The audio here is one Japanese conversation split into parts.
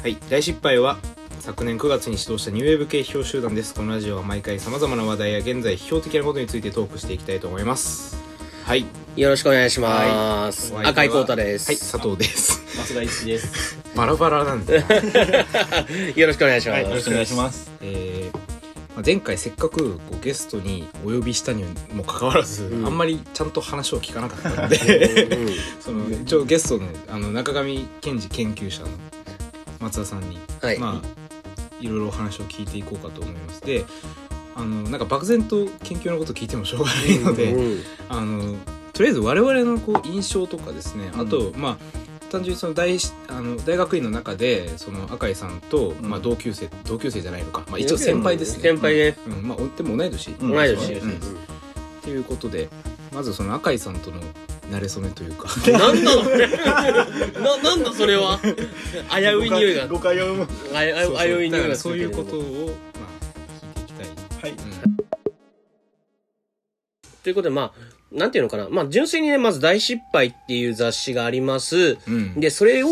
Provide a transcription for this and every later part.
はい、大失敗は昨年9月に始動したニューウェーブ系批評集団です。このラジオは毎回様々な話題や現在批評的なことについてトークしていきたいと思います。はい、よろしくお願いします。は赤井光太です。はい、佐藤です。松田一です。バラバラなんで、よろしくお願いします。よろしくお願いします。えーまあ前回せっかくこうゲストにお呼びしたにもかかわらず、うんあんまりちゃんと話を聞かなかったので、うん その一応ゲストのあの中上健二研究者の松田さんに、はい。まあいろいろお話を聞いていこうかと思いますであのなんか漠然と研究のこと聞いてもしょうがないので、うんあのとりあえず我々のこう印象とかですね、あとまあ単純にその大しあの大学院の中でその赤井さんと、うん。まあ、同級生同級生じゃないのか、まあ、一応先輩ですね。先輩ね。うん。まあ、おでも同い年、うん。同い年。うん。っていうことでまずその赤井さんとの馴れ初めというかなんだ な、なんだそれは？危うい匂いが。誤解を生む。ああ危うい匂いがすそういうことを、まあ、聞いていきたい、はい。ということで、まあ、なんていうのかな。まあ、純粋にね、まず大失敗っていう雑誌があります。うんで、それを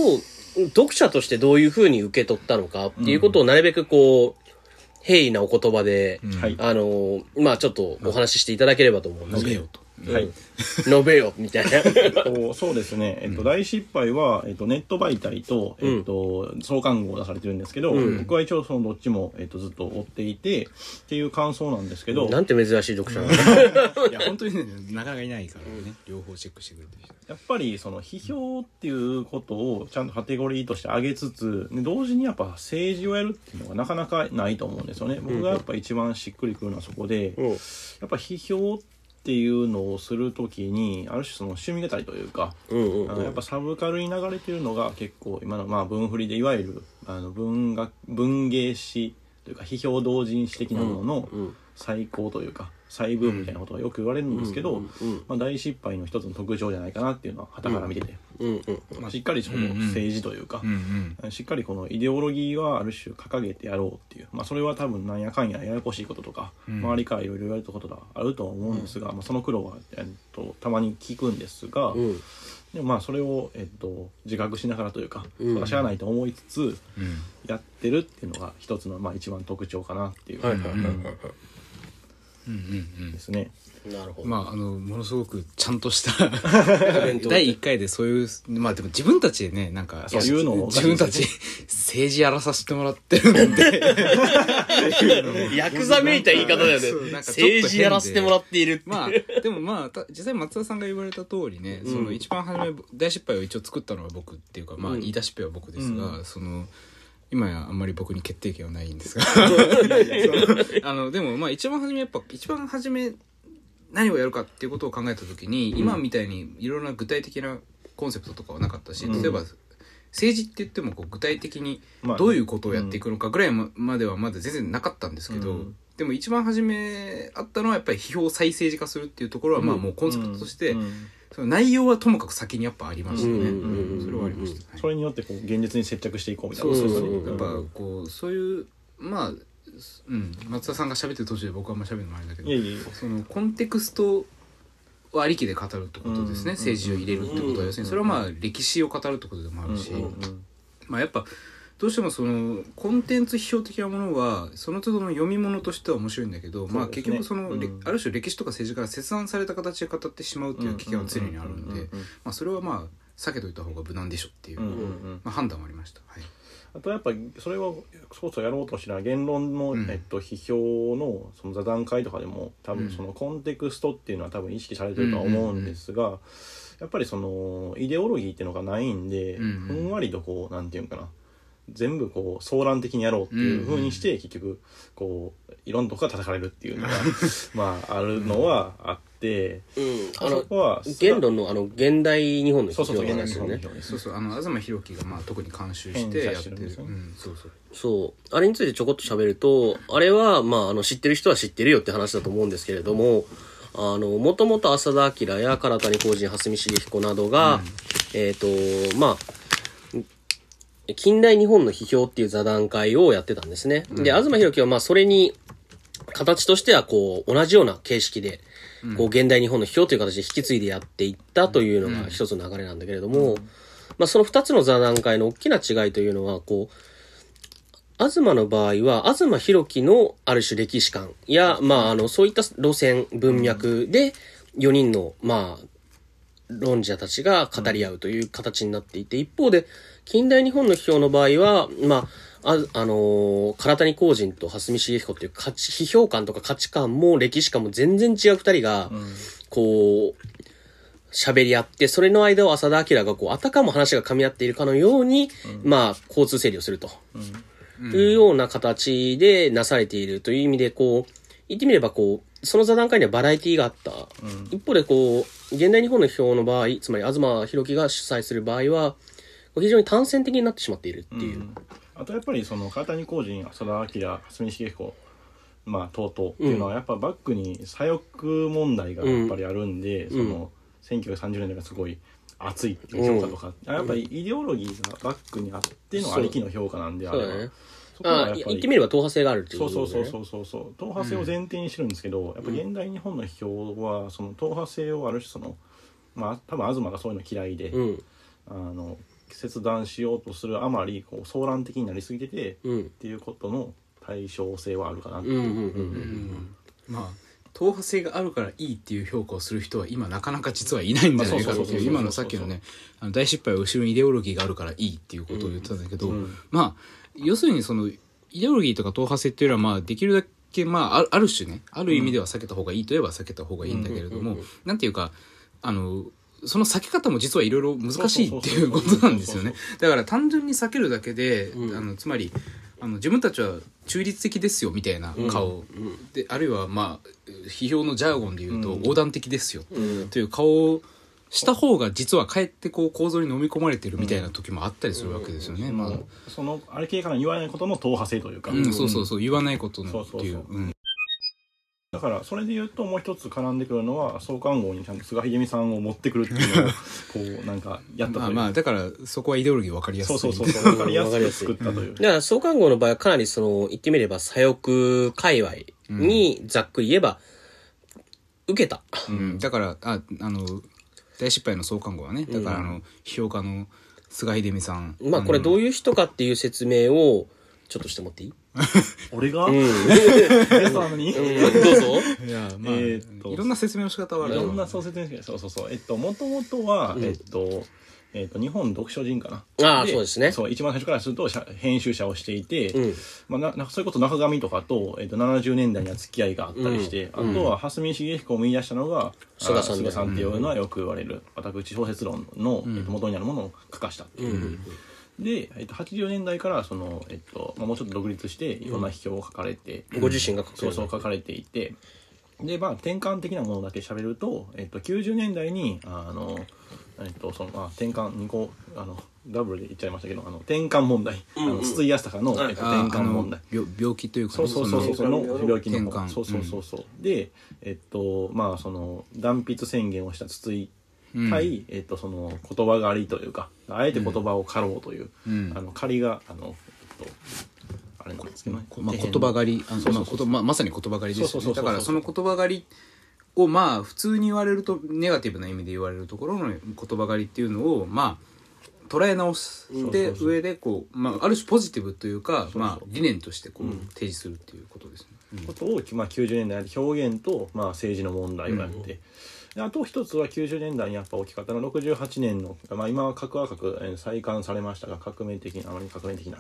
読者としてどういうふうに受け取ったのかっていうことをなるべくこう、平易なお言葉で、うんはいあの、まあちょっとお話ししていただければと思うんですけど。述べよと、はい。述べよ、みたいな。こうそうですね。えっと、大失敗は、えっと、ネット媒体と、えっと、創刊号を出されてるんですけど、うん。僕は一応そのどっちも、えっと、ずっと追っていて、っていう感想なんですけど、なんて珍しい読者なの？いや本当にねなかなかいないからね、両方チェックしてくれてる人やっぱりその批評っていうことをちゃんとカテゴリーとして上げつつで同時にやっぱ政治をやるっていうのがなかなかないと思うんですよね。僕がやっぱ一番しっくりくるのはそこで、うん。やっぱ批評っていうのをするときにある種その趣味語りというか、うんうんやっぱサブカルに流れてるのが結構今のまあ文振りでいわゆるあの文学文芸史というか批評同人誌的なもののうん。最高というか再ブームみたいなことがよく言われるんですけど、まあ、大失敗の一つの特徴じゃないかなっていうのは傍から見てて、まあ、しっかりその政治というか、うんしっかりこのイデオロギーはある種掲げてやろうっていう、まあ、それは多分なんやかんやややこしいこととか、うん。周りからいろいろ言われたことがあるとは思うんですが、まあ、その苦労は、えっと、たまに聞くんですが、うん。でもまあそれを、えっと、自覚しながらというか、うん。しゃあないと思いつつうん。やってるっていうのが一つの、まあ、一番特徴かなっていう、はいはいはいはいですね。なるほど。まああのものすごくちゃんとしたベント。第1回でそういうまあでも自分たちでねなんかそういうのを。自分たち政治やらさせてもらってるんで。ヤクザめいた言い方だよね。政治やらせてもらっているって。まあでもまあた実際松田さんが言われた通りね、うん。その一番初め大失敗を一応作ったのは僕っていうかまあうん。言い出しっぺは僕ですが、うその今やあんまり僕に決定権はないんですが。あのでもまあ一番初めやっぱ一番初め何をやるかっていうことを考えた時に、今みたいにいろんな具体的なコンセプトとかはなかったし、うん。例えば政治って言ってもこう具体的にまあどういうことをやっていくのかぐらいままではまだ全然なかったんですけど、うん。でも一番初めあったのはやっぱり批評再政治化するっていうところはまあもうコンセプトとして、うん。その内容はともかく先にやっぱありましたね、うんうんそれはありまそれによってこう現実に接着していこうみたいな。そうそうそう、うんやっぱこうそういうまあうん。松田さんが喋ってる途中で僕はあんま喋るのもあれだけどいやいやそのコンテクストをありきで語るってことですね、うん。政治を入れるってことは。うん。要するにそれはまあ歴史を語るってことでもあるし、まあやっぱどうしてもそのコンテンツ批評的なものはその都度の読み物としては面白いんだけど、まあ結局その、れうん。ある種歴史とか政治から切断された形で語ってしまうっていう危険は常にあるんでそれはまあ避けといた方が無難でしょっていう、うんうんうん。まあ、判断はありました。はい。あとやっぱそれはそうそうやろうとしな言論の、うん。えっと、批評のその座談会とかでも多うん。分そのコンテクストっていうのは多分意識されてるとは思うんですが、やっぱりそのイデオロギーっていうのがないんで、うんうん。ふんわりとこうなんていうんかな全部こう総論的にやろうっていうふうにして、結局こういろんなとこが叩かれるっていうのが まああるのはあって、うん。あそこは言論のあの、現代日本のそうそうそう現代の話よね日本の批。評ですそうそうあの東博樹がまあ特に監修してやってる。うん、そうそう。そう。あれについてちょこっと喋ると、あれは、まあ、あの、知ってる人は知ってるよって話だと思うんですけれども、あの、もともと浅田明や唐谷浩二、蓮見茂彦などが、えっ、と、まあ、近代日本の批評っていう座談会をやってたんですね。で、東博樹はまあ、それに、形としてはこう、同じような形式で、こう、現代日本の批評という形で引き継いでやっていったというのが一つの流れなんだけれども、まあ、その二つの座談会の大きな違いというのは、こう、東の場合は、東博樹のある種歴史観や、まあ、あの、そういった路線、文脈で、4人の、まあ、論者たちが語り合うという形になっていて、一方で、近代日本の批評の場合は、まあ、あ、あのー唐谷公人と蓮見茂彦っていう価値、批評観とか価値観も歴史観も全然違う二人が、こう、喋り合って、それの間を浅田明がこう、あたかも話が噛み合っているかのように、まあ、交通整理をすると。いうような形でなされているという意味で、こう、言ってみればこう、その座談会にはバラエティがあった。一方でこう、現代日本の批評の場合、つまり東博樹が主催する場合は、非常に単線的になってしまっているっていう。あとやっぱりその唐谷公人浅田明蓮見茂彦まあ等々っていうのはやっぱバックに左翼問題がやっぱりあるんで、その1930年代がすごい熱いっていう評価とか、やっぱりイデオロギーがバックにあってのありきの評価なんであればあやっぱり言ってみれば党派性があるっていうそうことでね。そうそうそうそうそう。党派性を前提にしてるんですけど、やっぱ現代日本の批評はその党派性をある種そのまあ多分東がそういうの嫌いで、うん。あの切断しようとするあまりこう騒乱的になりすぎてて、うん。っていうことの対称性はあるかなって。うんうんうんまあ党派性があるからいいっていう評価をする人は今なかなか実はいないんじゃないかってまあそうそうそうそういう今のさっきのねあの大失敗は後ろにイデオロギーがあるからいいっていうことを言ってたんだけど、まあ要するにそのイデオロギーとか党派性っていうのはまあできるだけまああるある種ねある意味では避けた方がいいといえば避けた方がいいんだけれども、なんていうかあのその避け方も実はいろいろ難しいっていうことなんですよね。だから単純に避けるだけで、あのつまりあの自分たちは中立的ですよみたいな顔、であるいはまあ批評のジャーゴンで言うと横断的ですよ、という顔をした方が実はかえってこう構造に飲み込まれてるみたいな時もあったりするわけですよね。まあそのあれ系から言わないことの党派性というか、うん、そうそうそう。言わないことのっていう。そうそうそう。うんだからそれで言うともう一つ絡んでくるのは創刊号にちゃんと菅秀美さんを持ってくるっていうのをこうなんかやったという。まあまあだからそこはイデオロギー分かりやすい。そうそうそうそう。分かりやすく作ったという、だから、創刊号の場合はかなりその、言ってみれば左翼界隈にざっくり言えば、受けた。うん、だからああの大失敗の創刊号はねだからあの、批評家の菅秀美さん。まあこれどういう人かっていう説明を、ちょっとしてもらっていい？俺が、うん。ゲストなのに、うん。どうぞ。いやまあ、えーっと。いろんな説明の仕方はある。いろんなそう説明してそうそうそう。えっともともとは、えっとえっと日本読書人かな。ああそうですね。そう一番最初からするとしゃ編集者をしていて、うん。まあ、ななそういうこと中上とかと、えっと70年代には付き合いがあったりして、あとは蓮見茂彦を見出したのが菅さん菅さんっていうのはよく言われる。私小説論の、えっと、元になるものを書かしたっていう、で、えっと、80年代からその、えっとまあ、もうちょっと独立していろんな批評を書かれて、ご自身が書くそうそう書かれていて。でまあ転換的なものだけ喋ると、えっと、90年代にあの、えっとそのまあ、転換2個あのダブルで言っちゃいましたけどあの転換問題、あの筒井康隆の、えっと、転換問題。病病気というかそうそうそうそう。そのの病気の転換。そうそうそうそう、でえっとまあその断筆宣言をした筒井対、えっとその言葉狩りというかあえて言葉を狩ろうという、ん。あの狩りがあのえっとあれなんですけどね、まあ、言葉狩りあのまあことまさに言葉狩りですよね。だからその言葉狩りをまあ普通に言われるとネガティブな意味で言われるところの言葉狩りっていうのをまあ捉え直して上でこう、まあ、ある種ポジティブというかまあ、理念としてこう、提示するっていうことですね。ことを、まあ、90年代で表現と、まあ、政治の問題をやって、であと一つは90年代にやっぱ大きかったのは68年の、まあ、今は核は核えー再刊されましたが革命的なあまり革命的な、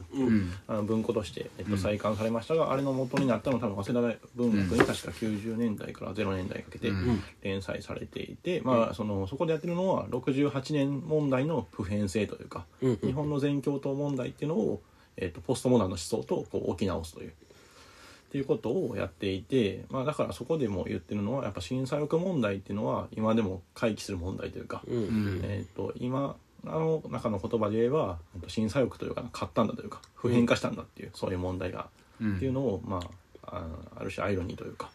あの文庫として、えっと、再刊されましたが、あれの元になったのは多分早稲田文学に確か90年代から0年代かけて連載されていて、まあ、そのそこでやってるのは68年問題の普遍性というか、日本の全共闘問題っていうのを、えっと、ポストモダンの思想とこう置き直すという。っていうことをやっていて、まあ、だからそこでも言ってるのはやっぱ震災抑問題っていうのは今でも回帰する問題というか、えー、と今あの中の言葉で言えばえっと震災抑というか買ったんだというか普遍化したんだっていう、そういう問題が、っていうのを、まあ、あある種アイロニーというか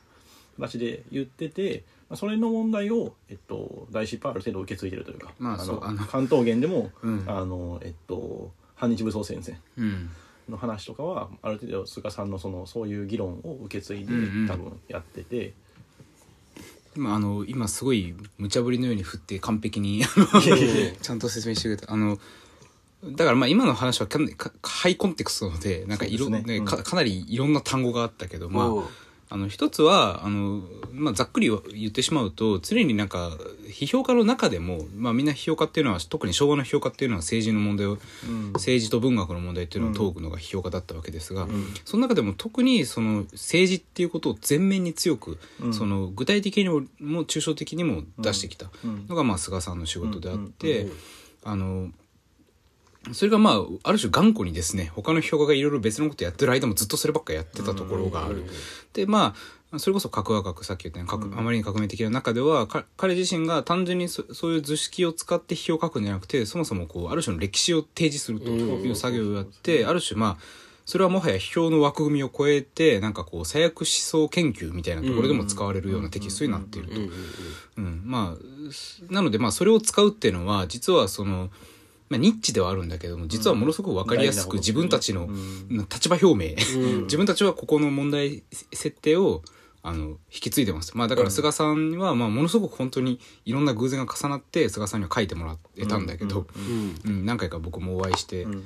形で言ってて、まあ、それの問題を、えっと、大失敗ある程度受け継いでるというか、まあそうあのの。関東圏でも、うん。あのえっと反日武装戦線うんの話とかはある程度菅さんのそのそういう議論を受け継いでうんうん。多分やってて、今あの今すごい無茶ぶりのように振って完璧にあのちゃんと説明してくれた。あのだからまあ今の話はかなりかハイコンテクストなので、なんかいろ、ね。ねうん。かかなりいろんな単語があったけど、まあ、う。んあの、一つは、あの、まあ、ざっくり言ってしまうと、常になんか、批評家の中でも、まあ、みんな批評家っていうのは、特に昭和の批評家っていうのは政治の問題を、うん。政治と文学の問題っていうのを問うのが批評家だったわけですが、ん。その中でも特にその政治っていうことを前面に強く、うん。その具体的にもも抽象的にも出してきたうん。のが、まあ、菅さんの仕事であっうん。て、うん。あの、それがまあ、ある種頑固にですね、他の批評家がいろいろ別のことやってる間もずっとそればっかやってたところがある。で、まあ、それこそ核和学、さっき言ったように、核あまりに革命的な中では、か彼自身が単純にそそういう図式を使って批評を書くんじゃなくて、そもそもこう、ある種の歴史を提示するという作業をやって、ある種まあ、それはもはや批評の枠組みを超えて、なんかこう、左翼思想研究みたいなところでも使われるようなテキストになっていると。まあすなのでまあそれを使うっていうのは実はその、まあ、ニッチではあるんだけども実はものすごく分かりやすくうん。自分たちのうん。立場表明、うん。自分たちはここの問題設定をあの引き継いでます、まあ、だから菅さんはまあものすごく本当にいろんな偶然が重なって菅さんには書いてもらえたんだけど、うん。うん。何回か僕もお会いして、うん。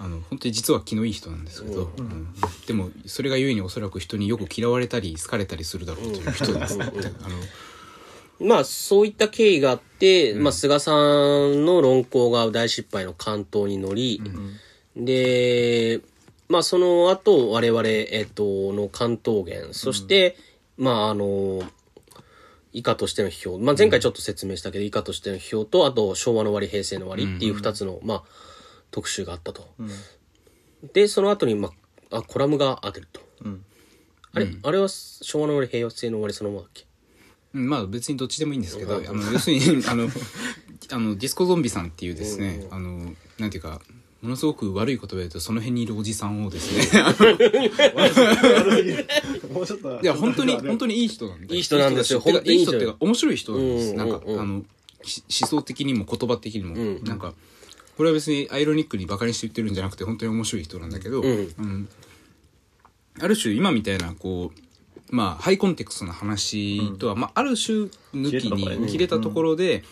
あの本当に実は気のいい人なんですけど、うん。でもそれがゆえにおそらく人によく嫌われたり好かれたりするだろうという人です、ね あのまあ、そういった経緯があって、まあ、菅さんの論考が大失敗の関東に乗り、で、まあ、その後、我々、えっと、の関東源、そして、まあ、あの、以下としての批評。まあ、前回ちょっと説明したけど、以下としての批評と、あと、昭和の終わり、平成の終わりっていう二つの、まあ、特集があったと。で、その後に、まあ、あ、コラムが当てると。うん。あれ、あれは昭和の終わり、平成の終わりそのままだっけ？うんまあ別にどっちでもいいんですけど、あの要するに あのあのディスコゾンビさんっていうですね、あのなんていうかものすごく悪い言葉で言うとその辺にいるおじさんをですねもうちょっといや本当に本当にいい人なんでいい人なんですよ。本当にいい人っていうか面白い人なんです、うんなんか、あのし思想的にも言葉的にも、んなんかこれは別にアイロニックにバカにして言ってるんじゃなくて本当に面白い人なんだけど、ある種今みたいなこうまあハイコンテクストな話とは、まあ、ある種抜きに切れたところで、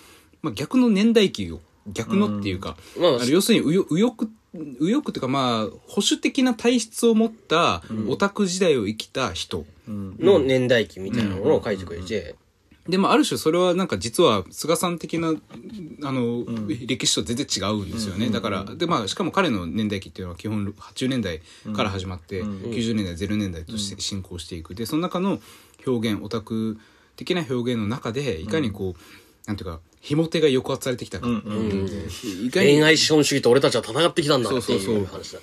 まあ、逆の年代記を逆のっていうか、うん。まあ要するに右翼右翼右翼っていうかまあ保守的な体質を持ったオタク時代を生きた人、の年代記みたいなものを書いてくれて、でもある種それはなんか実は菅さん的なあの、歴史と全然違うんですよね、だからでまあしかも彼の年代記っていうのは基本80年代から始まって、90年代0年代として進行していく。でその中の表現オタク的な表現の中でいかにこう、なんていうかひも手が抑圧されてきたか、いかに恋愛資本主義と俺たちは戦ってきたんだってそうそうそういう。話だ。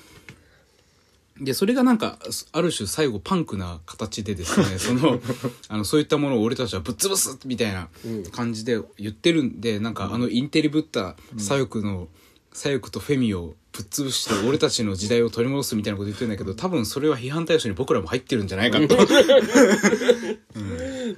で、それがなんか、ある種最後パンクな形でですね、その、あの、そういったものを俺たちはぶっ潰すみたいな感じで言ってるんで、なんかあのインテリぶった左翼の、左翼とフェミをぶっ潰して俺たちの時代を取り戻すみたいなこと言ってるんだけど、多分それは批判対象に僕らも入ってるんじゃないかと。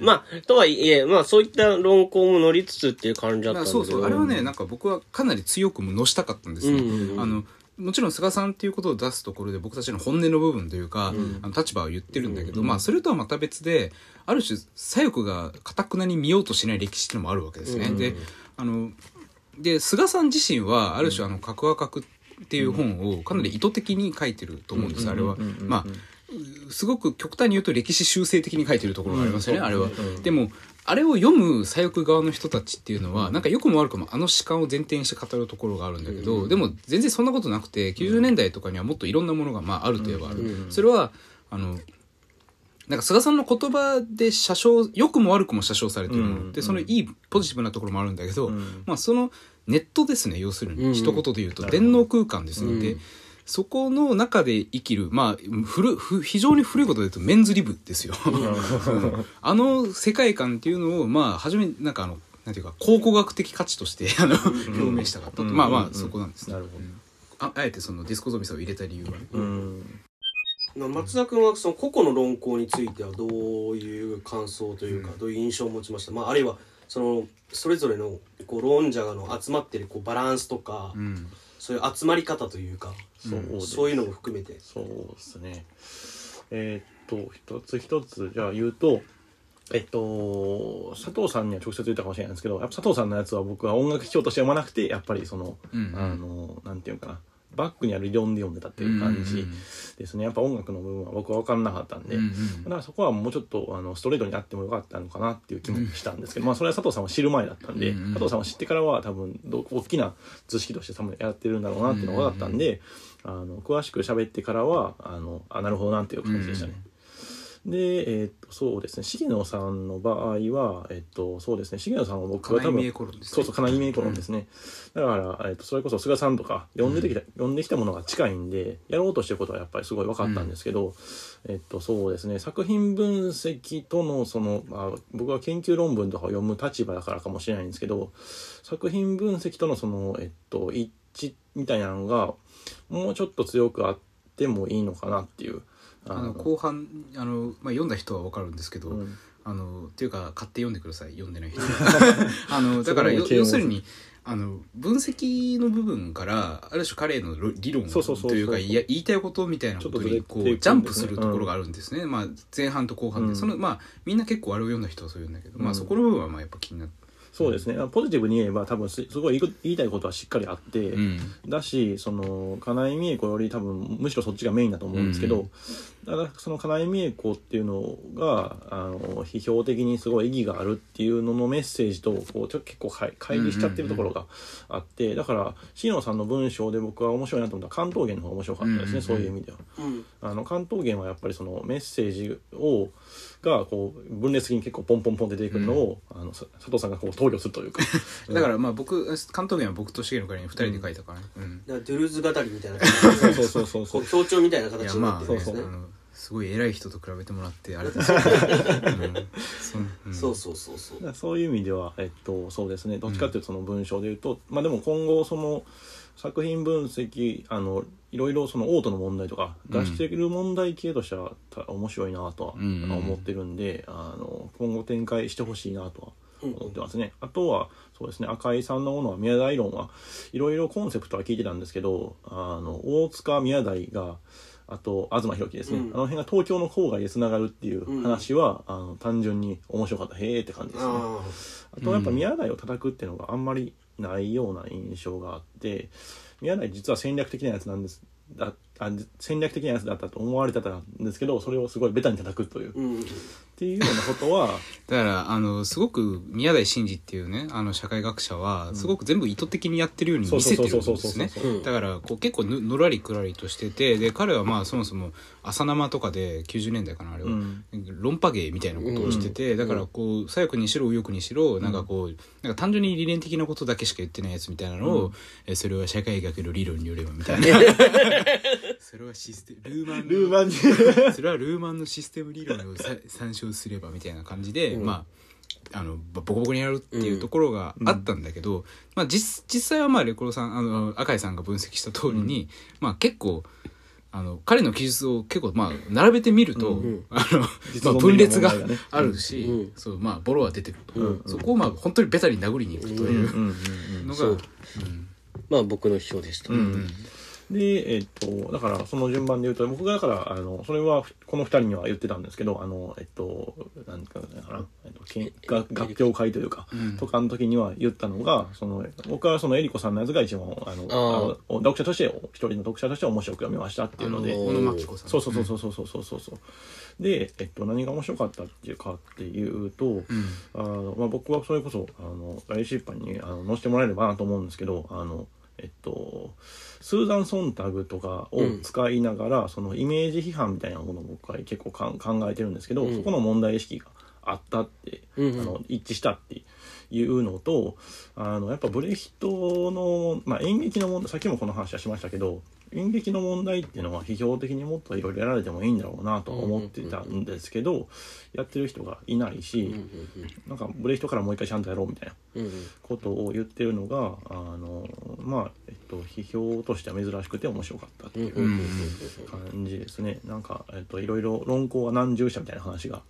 まあ、とはいえ、まあそういった論考も乗りつつっていう感じだったんだけど。そうそう。あれはねなんか僕はかなり強くものしたかったんですね、うんうんうん。あのもちろん菅さんっていうことを出すところで僕たちの本音の部分というか、あの立場を言ってるんだけど、まあそれとはまた別である種左翼がかたくなに見ようとしない歴史っていうのもあるわけですね、であので菅さん自身はある種あの「核は核」っていう本をかなり意図的に書いてると思うんです、あれは、まあすごく極端に言うと歴史修正的に書いてるところがありますよね、あれは。でも、あれを読む左翼側の人たちっていうのは、なんか良くも悪くもあの主観を前提にして語るところがあるんだけど、でも全然そんなことなくて、90年代とかにはもっといろんなものが、まあ、あるといえばある。それは、あの、なんか菅さんの言葉で写真、良くも悪くも写真されてるもので、そのいいポジティブなところもあるんだけど、まあそのネットですね、要するに。一言で言うと、電脳空間ですので、そこの中で生きる、まあ、古ふ非常に古いことで言うとメンズリブですよ。あの世界観っていうのを、まあ、初め、なんかあの、なんていうか、考古学的価値として、あの、表明したかったと。まあまあ、そこなんですね。なるほああえてそのディスコゾミさんを入れた理由はうん。まあ松田君はその個々の論考についてはどういう感想というか、どういう印象を持ちました、まあ、あるいはそのそれぞれのこう論者の集まってるこうバランスとか、うん。そういう集まり方というか、そうですそういうのも含めて。そうですね。えーっと、一つ一つ、じゃあ言うと、えっと、佐藤さんには直接言ったかもしれないんですけど、やっぱ佐藤さんのやつは僕は音楽聴として読まなくて、やっぱりその、うんうんあの、なんていうかな、バックにある理論で読んでたっていう感じですね。やっぱ音楽の部分は僕は分からなかったんで、うんうん。だからそこはもうちょっとあのストレートにあってもよかったのかなっていう気もしたんですけど、まあそれは佐藤さんは知る前だったんで、うんうん。佐藤さんは知ってからは多分ど大きな図式として多分やってるんだろうなっていうのが分かったんで、あの詳しく喋ってからはあのあなるほどなっていう感じでしたね。で、えっとそうですね重野さんの場合は、えっとそうですね重野さんは僕は多分ね。そうそう金井美恵コロンですね、だから、えっとそれこそ菅さんとか読んできた、読ん。できたものが近いんでやろうとしてることはやっぱりすごい分かったんですけど、えっとそうですね作品分析とのその、まあ、僕は研究論文とかを読む立場だからかもしれないんですけど作品分析とのその、えっと、一致みたいなのがもうちょっと強くあってもいいのかなっていう。あの後半あの、まあ、読んだ人は分かるんですけど、うん。あのっていうか買って読んでください読んでない人。あのだから要するにあの分析の部分からある種彼のろ理論そうそうそうそう。というかいや言いたいことみたいなことにこうジャンプするところがあるんですね、まあ、前半と後半で、うん。そのまあみんな結構あれを読んだ人はそう言うんだけど、まあ、うん。そこの部分はまあやっぱ気になって、そうですね。ポジティブに言えば多分すすごい言いたいことはしっかりあって、うん。だしその金井美恵子より多分むしろそっちがメインだと思うんですけど、うん。ただその金井美恵子っていうのがあの批評的にすごい意義があるっていうののメッセージとこうちょ結構かい乖離しちゃってるところがあってだから椎野さんの文章で僕は面白いなと思ったら関東源の方が面白かったですね、うんうんうんそういう意味では。うん。あの関東源はやっぱりそのメッセージをがこう分裂的に結構ポンポンポン出てくるのを、あのさ佐藤さんがこう投与するというか。だからまあ僕関東圏は僕と重野会に2人で書いたからね、うん。だからドゥルーズ語りみたいな感じでそうそうそうそうこう強調みたいない形になってるんですね。すごい偉い人と比べてもらってあれですけど、う。ん。そうんそうそうそう。そういう意味では、えっと、そうですね。どっちかっていうとその文章で言うと、まあでも今後その作品分析あのいろいろそのオートの問題とか出している問題系としてはた面白いなとはうんうん。思ってるんで、あの今後展開してほしいなとは思ってますね、あとはそうですね赤井さんのものは宮台論はいろいろコンセプトは聞いてたんですけどあの大塚宮台があと東博樹ですね、うん。あの辺が東京の郊外でつながるっていう話は、あの単純に面白かった。へえって感じですね。ああとやっぱ宮台を叩くっていうのがあんまりないような印象があって宮台実は戦略的なやつなんですだあ戦略的なやつだったと思われてたんですけどそれをすごいベタに叩くという、あうん。っていうようなことは だからあのすごく宮台真司っていうねあの社会学者はすごく全部意図的にやってるように見せてるんですね。そうそうそうそうそう。だからこう結構ぬのらりくらりとしててで彼はまあそもそも朝生とかで90年代かなあれは、うん。論破芸みたいなことをしてて、だからこう左翼にしろ右翼にしろなんかこうなんか単純に理念的なことだけしか言ってないやつみたいなのを、えそれは社会学の理論によればみたいなそれはシステムルーマンのルーマン。に それはルーマンのシステム理論をさ参照すればみたいな感じで、まああのボコボコにやるっていうところがあったんだけど、まあ、実実際はまあレコロさんあの赤井さんが分析した通りに、まあ、結構あの彼の記述を結構まあ並べてみると、んあのまあ、分裂があるし、うんそうまあ、ボロは出てると、うんそこをまあ本当にベタに殴りにいくといううんうんうんのが、そう。うん。まあ僕の批評でした、うんうんでえっとだからその順番で言うと僕がだからあのそれはこの二人には言ってたんですけどあのえっとなんかな、えっと、けんが合評会というか、うん。とかの時には言ったのがその僕はそのエリコさんのやつが一番あのあの読者として一人の読者として面白く読みましたっていうので小野真紀子さんそうそうそうそうそうそうそうそうで、えっと、何が面白かったっていうかっていうと、あのまあ、僕はそれこそあの大出版にあの載せてもらえればなと思うんですけどあのえっとスーザン・ソンタグとかを使いながら、そのイメージ批判みたいなものを僕は結構かん考えてるんですけど、うん。そこの問題意識があったって、うんうん。あの一致したっていうのとあのやっぱブレヒトの、まあ、演劇の問題さっきもこの話はしましたけど演劇の問題っていうのは批評的にもっといろいろやられてもいいんだろうなとは思ってたんですけど、やってる人がいないし、なんかブレヒトからもう一回ちゃんとやろうみたいなことを言ってるのがあのまあえっと批評としては珍しくて面白かったっていう感じですね。なんか、えっと、いろいろ論考は何十社みたいな話が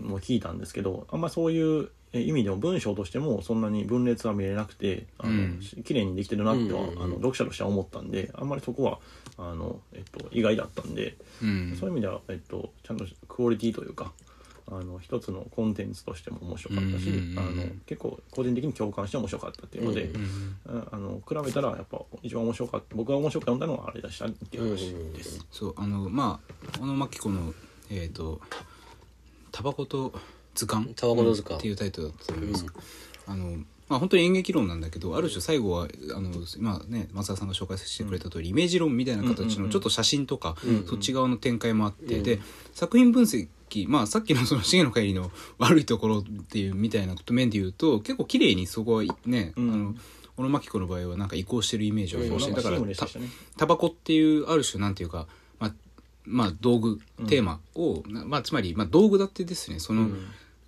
もう聞いたんですけどあんまそういうえ意味でも文章としてもそんなに分裂は見れなくてあの、うん。綺麗にできてるなっては、うんうんうん。あの読者としては思ったんであんまりそこはあの、えっと、意外だったんで、うん。そういう意味では、えっと、ちゃんとクオリティというかあの一つのコンテンツとしても面白かったし、うんうんうん。あの結構個人的に共感して面白かったっていうので、うんああの比べたらやっぱ一番面白かった僕が面白かったのはあれでしたっていう話です。そうあのまあ小野真紀子のえっ、と「タバコと図鑑」タバコの図鑑。っていうタイトルだったと思います、あのまあ本当に演劇論なんだけどある種最後はあの今ね松田さんが紹介してくれた通り、イメージ論みたいな形うんうんうん。のちょっと写真とか、うんそっち側の展開もあって、うん。で作品分析まあさっきのその 重野帰りの悪いところっていうみたいな面で言うと結構綺麗にそこはね、うん。あの小野真紀子の場合はなんか移行してるイメージはありまして、だから。タバコっていうある種なんていうか、まあ、まあ道具テーマを、なまあ、つまり、まあ、道具だってですねその、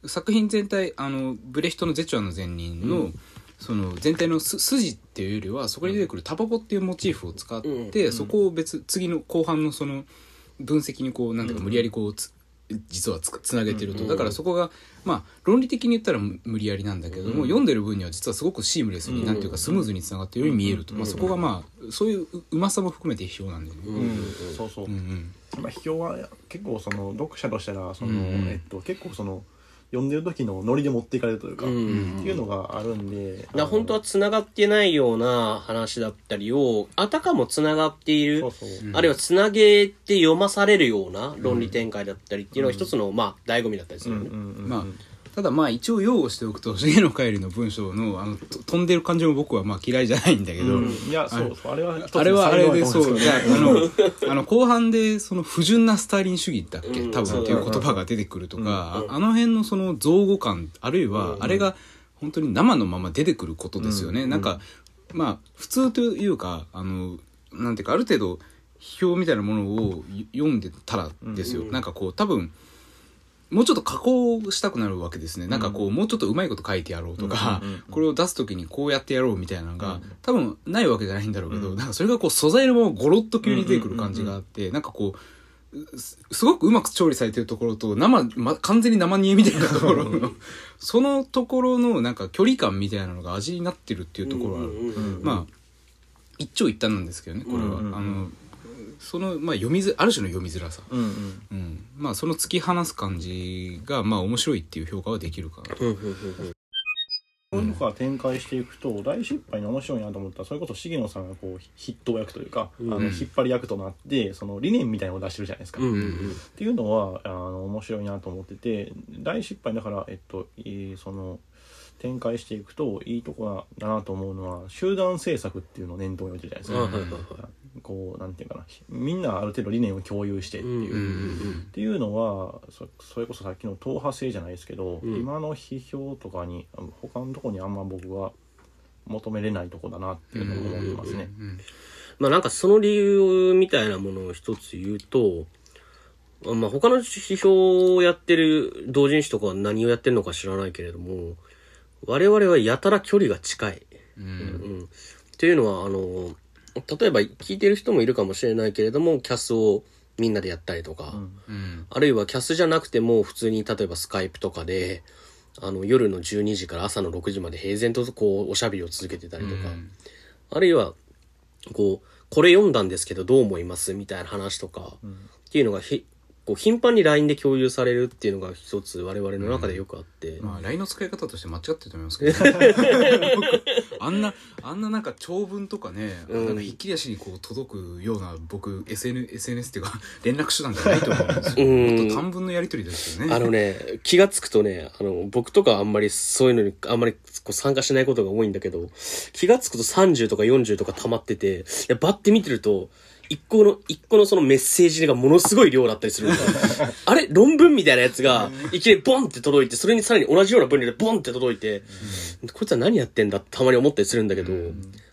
作品全体あのブレヒトの「ゼチュアの善人の」その全体のす筋っていうよりはそこに出てくるタバコっていうモチーフを使って、うん。そこを別次の後半のその分析にこうなんていうか無理やりこうつ実はつつなげてると、うんだからそこがまあ論理的に言ったら無無理やりなんだけども、読んでる分には実はすごくシームレスに、うん。なんていうかスムーズにつながってるように見えると、まあ、そこがまあそういうううまさも含めて批評なんだよね。うんうん。そうそう。うんうん。まあ、批評は結構その読者としたらその、うんうん。えっと、結構その読んでる時のノリで持っていかれるというか、うんっていうのがあるんで。だから本当は繋がってないような話だったりを、あたかも繋がっているそう、そう、うんあるいは繋げて読まされるような論理展開だったりっていうのが一つの、まあ、醍醐味だったりすうんるよね。うんうん。まあただまあ一応擁護しておくと重野帰りの文章のあのと飛んでる感じも僕はまあ嫌いじゃないんだけど、うん。いやそうあれはあれはあれでそう。じゃああのあの後半でその不純なスターリン主義だっけ、うん。多分っていう言葉が出てくるとか、うん。ああの辺のその造語感あるいはあれが本当に生のまま出てくることですよね、うん。なんかまあ普通というかあのなんていうかある程度批評みたいなものを読んでたらですよ、うん。なんかこう多分もうちょっと加工したくなるわけですね。なんかこう、もうちょっとうまいこと書いてやろうとか、これを出すときにこうやってやろうみたいなのが、うん多分ないわけじゃないんだろうけど、うん。なんかそれがこう素材のままゴロッと急に出てくる感じがあって、なんかこう、すすごくうまく調理されてるところと、生、ま、完全に生煮えみたいなところの、そのところのなんか距離感みたいなのが味になってるっていうところはまあ、一長一短なんですけどね、これは。あの、その、まあ読みづ、ある種の読みづらさ。うんうん。うん、まあその突き放す感じがまあ面白いっていう評価はできるかなうんうんうんこういうのが展開していくと大失敗に面白いなと思ったらそれこそ重野さんがこう筆頭役というか、うん。あの引っ張り役となってその理念みたいなのを出してるじゃないですか。うんうんっていうのはあの面白いなと思ってて大失敗だから、えっと、いいその展開していくといいとこだなと思うのは集団制作っていうのを念頭に置いてるじゃないですか。こうなんていうかなみんなある程度理念を共有してっていう。っていうのはそそれこそさっきの党派制じゃないですけど、うん今の批評とかに他のところにあんま僕は求めれないとこだなっていうのを思ってますね。うんまあなんかその理由みたいなものを一つ言うと、まあ他の批評をやってる同人誌とかは何をやってるのか知らないけれども、我々はやたら距離が近い。うん。うん。っていうのは、あの、例えば聞いてる人もいるかもしれないけれども、キャスをみんなでやったりとか、うん。うん。あるいはキャスじゃなくても普通に例えばスカイプとかで、あの夜の12時から朝の6時まで平然とこうおしゃべりを続けてたりとか、うん。あるいは、こう、これ読んだんですけどどう思います？みたいな話とか、っていうのがひ、こう頻繁に LINE で共有されるっていうのが一つ我々の中でよくあって、まあ LINE の使い方として間違ってると思いますけど、僕あんなあんななんか長文とかね、うん。なんかひっきり足にこう届くような僕 SN SNS っていうか 連絡手段じゃないと思うんですよ、うん。もっと短文のやり取りですよね。あのね、気がつくとね、あの、僕とかはあんまりそういうのにあんまりこう参加しないことが多いんだけど、気がつくと30とか40とか溜まってて、いや、バッて見てると、一個の、一個のそのメッセージがものすごい量だったりするんだ。あれ？論文みたいなやつが、いきなりボンって届いて、それにさらに同じような分量でボンって届いて、こいつは何やってんだってたまに思ったりするんだけど、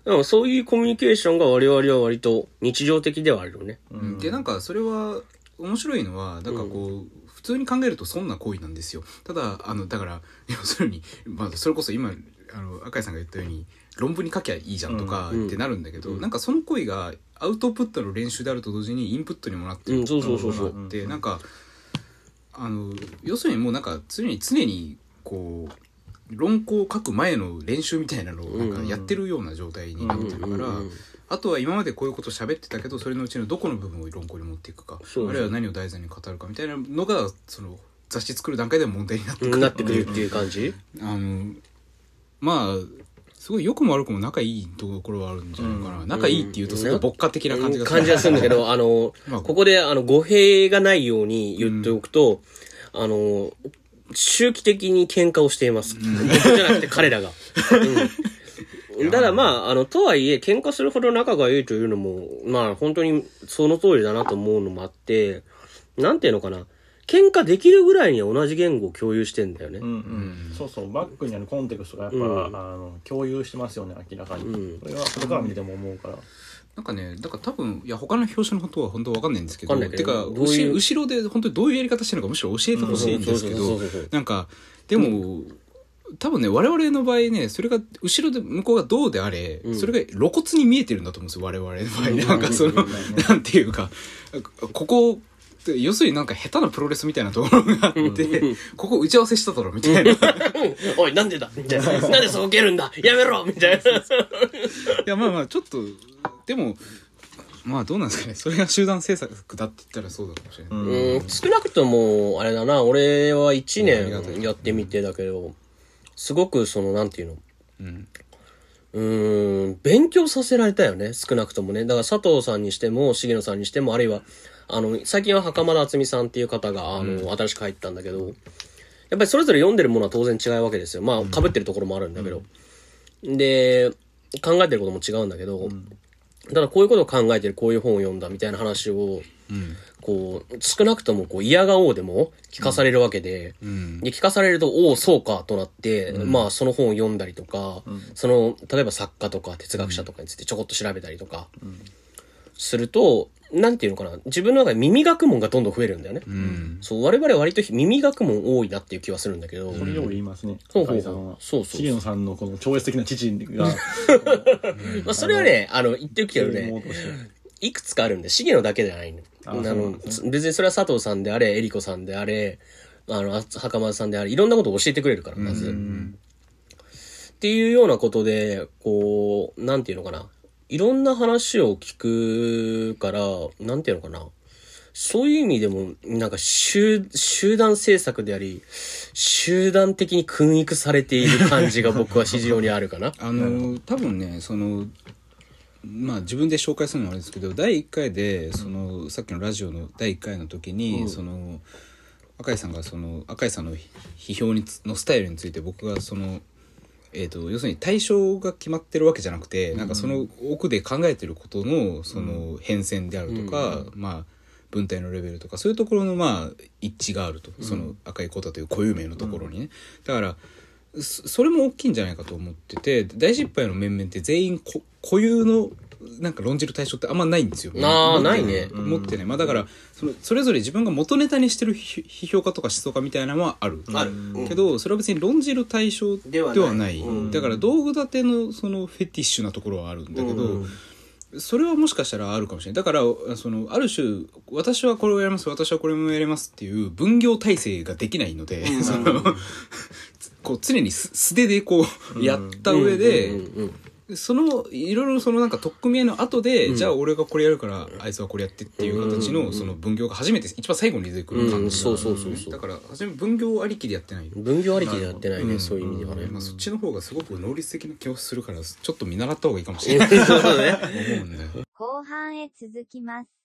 でもそういうコミュニケーションが我々は割と日常的ではあるよね。うん。でなんかそれは面白いのはなんかこう、普通に考えるとそんな行為なんですよ。ただあのだから要するに、まあ、それこそ今あの赤井さんが言ったように論文に書きゃいいじゃんとかうんってなるんだけど、なんかその行為がアウトプットの練習であると同時にインプットにもなってるうんそうなんかあの要するにもうなんか常に常にこう論考を書く前の練習みたいなのをなんかやってるような状態になってるから、うんうんうんあとは今までこういうこと喋ってたけどそれのうちのどこの部分を論考に持っていくかあるいは何を題材に語るかみたいなのがその雑誌作る段階でも問題になってくるなってくるっていう感じ？あのまあすごい良くも悪くも仲いいところはあるんじゃないかな、仲いいっていうとすごい牧歌的な感じがする感じはするんだけど、あの、まあここで、あの、語弊がないように言っておくと、あの、周期的に喧嘩をしています。僕じゃなくて彼らが。うん。ただまあ、あの、とはいえ、喧嘩するほど仲がいいというのも、まあ、本当にその通りだなと思うのもあって、なんていうのかな。喧嘩できるぐらいには同じ言語を共有してんだよね。うんうん、そうそうバックにあるコンテクストがやっぱ、うん。あの共有してますよね明らかに、うん。それは外から見てても思うから、なんかねだから多分いや他の表紙のことは本当わかんないんですけどわかんないけどてかどういう後後ろで本当にどういうやり方してるのかむしろ教えてほしいんですけうんどそうそうそうそう。なんかでも、多分ね我々の場合ねそれが後ろで向こうがどうであれ、ん。それが露骨に見えてるんだと思うんですよ我々の場合、うん。なんかその、うん。なんていうかここ要するになんか下手なプロレスみたいなところがあって、ここ打ち合わせしただろみたいな。いおい、なんでだ？みたいな。なんでそこ蹴るんだ？やめろみたいな。や、まあまあ、ちょっと、でも、まあどうなんですかね。それが集団制作だって言ったらそうだかもしれない。うんうん、少なくとも、あれだな、俺は1ありがたい年やってみてだけど、すごくその、なんていうの、うん。うーん、勉強させられたよね、少なくともね。だから佐藤さんにしても、重野さんにしても、あるいは、あの、最近は袴田敦美さんっていう方が、あの、新しく入ったんだけど、やっぱりそれぞれ読んでるものは当然違うわけですよ。まあ、被ってるところもあるんだけど。で、考えてることも違うんだけど、ただこういうことを考えてる、こういう本を読んだみたいな話を、うん。こう、少なくともこう嫌がおうでも聞かされるわけで、うん。で、聞かされると、おお、そうか、となって、まあ、その本を読んだりとか、その、例えば作家とか哲学者とかについてちょこっと調べたりとか、すると、なんていうのかな、自分の中で耳学問がどんどん増えるんだよね。うん。そう、我々は割と耳学問多いなっていう気はするんだけど、それよく言いますね。ほうほう赤井さんは。そうそうそう。重野さんのこの超越的な父が。まあ、それはね、あの、言っておくけどね。いくつかあるんで、重野だけじゃないの。ああのそうなんです別にそれは佐藤さんであれ、えりこさんであれ、あの、あ袴田さんであれ、いろんなことを教えてくれるから、まず。っていうようなことで、こう、なんていうのかな。いろんな話を聞くから、なんていうのかな。そういう意味でも、なんか集、集団政策であり、集団的に訓育されている感じが僕は非常にあるかな。あの、多分ね、その、まあ自分で紹介するのはあれですけど、第1回で、その、さっきのラジオの第1回の時に、その、赤井さんがその、赤井さんの批評につのスタイルについて僕がその、えー、と要するに対象が決まってるわけじゃなくて、なんかその奥で考えてることのその変遷であるとか、まあ文体のレベルとかそういうところのまあ一致があると、その赤いコータという固有名のところにね、だからそそれも大きいんじゃないかと思ってて大失敗の面々って全員こ固有のなんか論じる対象ってあんまないんですよ。あー持ってないね。持ってね。まあだから、そのそれぞれ自分が元ネタにしてる批批評家とか思想家みたいなのはある。ある。けど、それは別に論じる対象ではない。うん。だから道具立てのそのフェティッシュなところはあるんだけど、それはもしかしたらあるかもしれない。だから、その、ある種、私はこれをやります、私はこれもやりますっていう分業体制ができないので、その、こう常に素素手でこう、やった上で、そのいろいろそのなんか取っ組み合いの後で、じゃあ俺がこれやるからあいつはこれやってっていう形のその分業が初めて一番最後に出てくる感じがうんそうそうそうそう。だから初め分業ありきでやってない。分業ありきでやってないね、そういう意味ではね。まあ、そっちの方がすごく能率的な気がするからちょっと見習った方がいいかもしれない。そうだね。後半へ続きます。